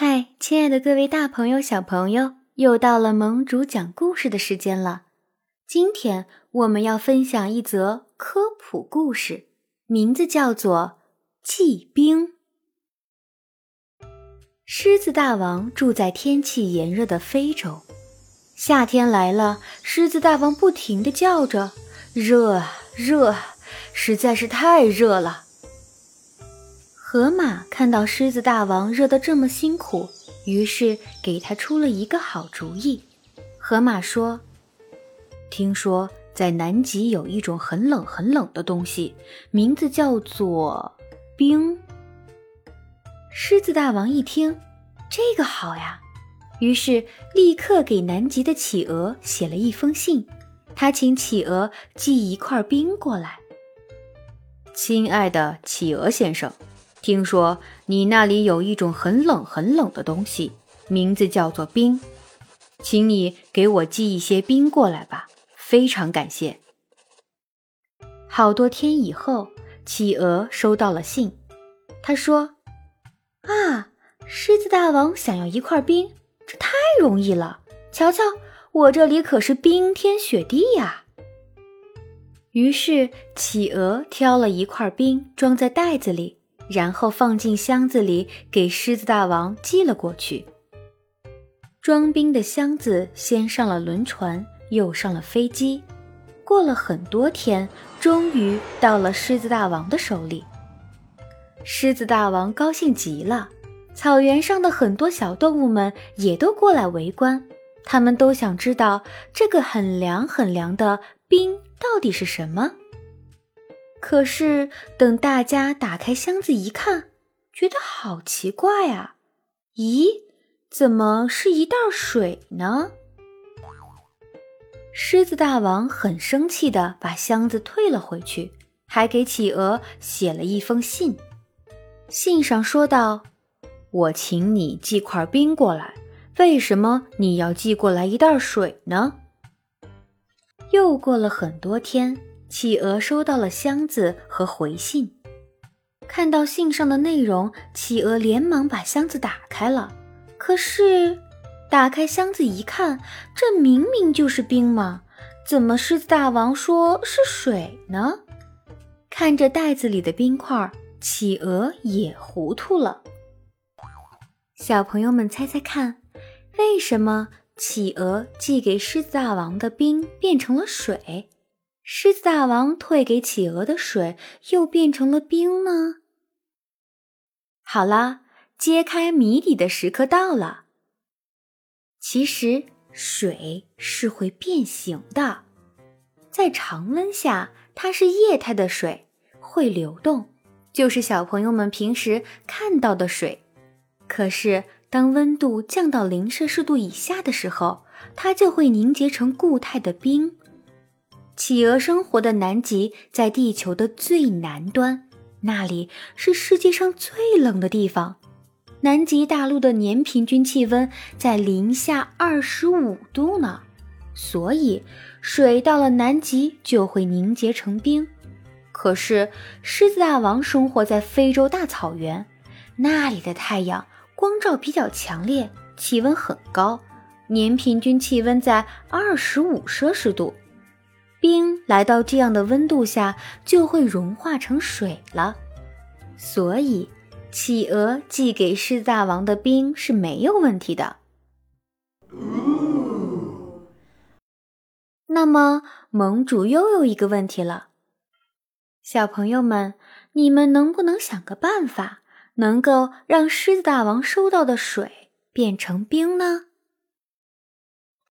嗨，亲爱的各位大朋友、小朋友，又到了盟主讲故事的时间了。今天我们要分享一则科普故事，名字叫做《祭冰》。狮子大王住在天气炎热的非洲，夏天来了，狮子大王不停地叫着：“热啊，热啊，实在是太热了。”河马看到狮子大王热得这么辛苦，于是给他出了一个好主意。河马说：“听说在南极有一种很冷很冷的东西，名字叫做冰。”狮子大王一听，这个好呀，于是立刻给南极的企鹅写了一封信，他请企鹅寄一块冰过来。亲爱的企鹅先生。听说你那里有一种很冷很冷的东西，名字叫做冰，请你给我寄一些冰过来吧，非常感谢。好多天以后，企鹅收到了信，他说：“啊，狮子大王想要一块冰，这太容易了。瞧瞧，我这里可是冰天雪地呀。”于是，企鹅挑了一块冰，装在袋子里。然后放进箱子里，给狮子大王寄了过去。装冰的箱子先上了轮船，又上了飞机，过了很多天，终于到了狮子大王的手里。狮子大王高兴极了，草原上的很多小动物们也都过来围观，他们都想知道这个很凉很凉的冰到底是什么。可是，等大家打开箱子一看，觉得好奇怪啊！咦，怎么是一袋水呢？狮子大王很生气的把箱子退了回去，还给企鹅写了一封信。信上说道：“我请你寄块冰过来，为什么你要寄过来一袋水呢？”又过了很多天。企鹅收到了箱子和回信，看到信上的内容，企鹅连忙把箱子打开了。可是，打开箱子一看，这明明就是冰嘛，怎么狮子大王说是水呢？看着袋子里的冰块，企鹅也糊涂了。小朋友们猜猜看，为什么企鹅寄给狮子大王的冰变成了水？狮子大王退给企鹅的水又变成了冰呢。好啦，揭开谜底的时刻到了。其实水是会变形的，在常温下它是液态的水，会流动，就是小朋友们平时看到的水。可是当温度降到零摄氏度以下的时候，它就会凝结成固态的冰。企鹅生活的南极在地球的最南端，那里是世界上最冷的地方。南极大陆的年平均气温在零下二十五度呢，所以水到了南极就会凝结成冰。可是狮子大王生活在非洲大草原，那里的太阳光照比较强烈，气温很高，年平均气温在二十五摄氏度。冰来到这样的温度下，就会融化成水了。所以，企鹅寄给狮子大王的冰是没有问题的。那么，盟主又有一个问题了，小朋友们，你们能不能想个办法，能够让狮子大王收到的水变成冰呢？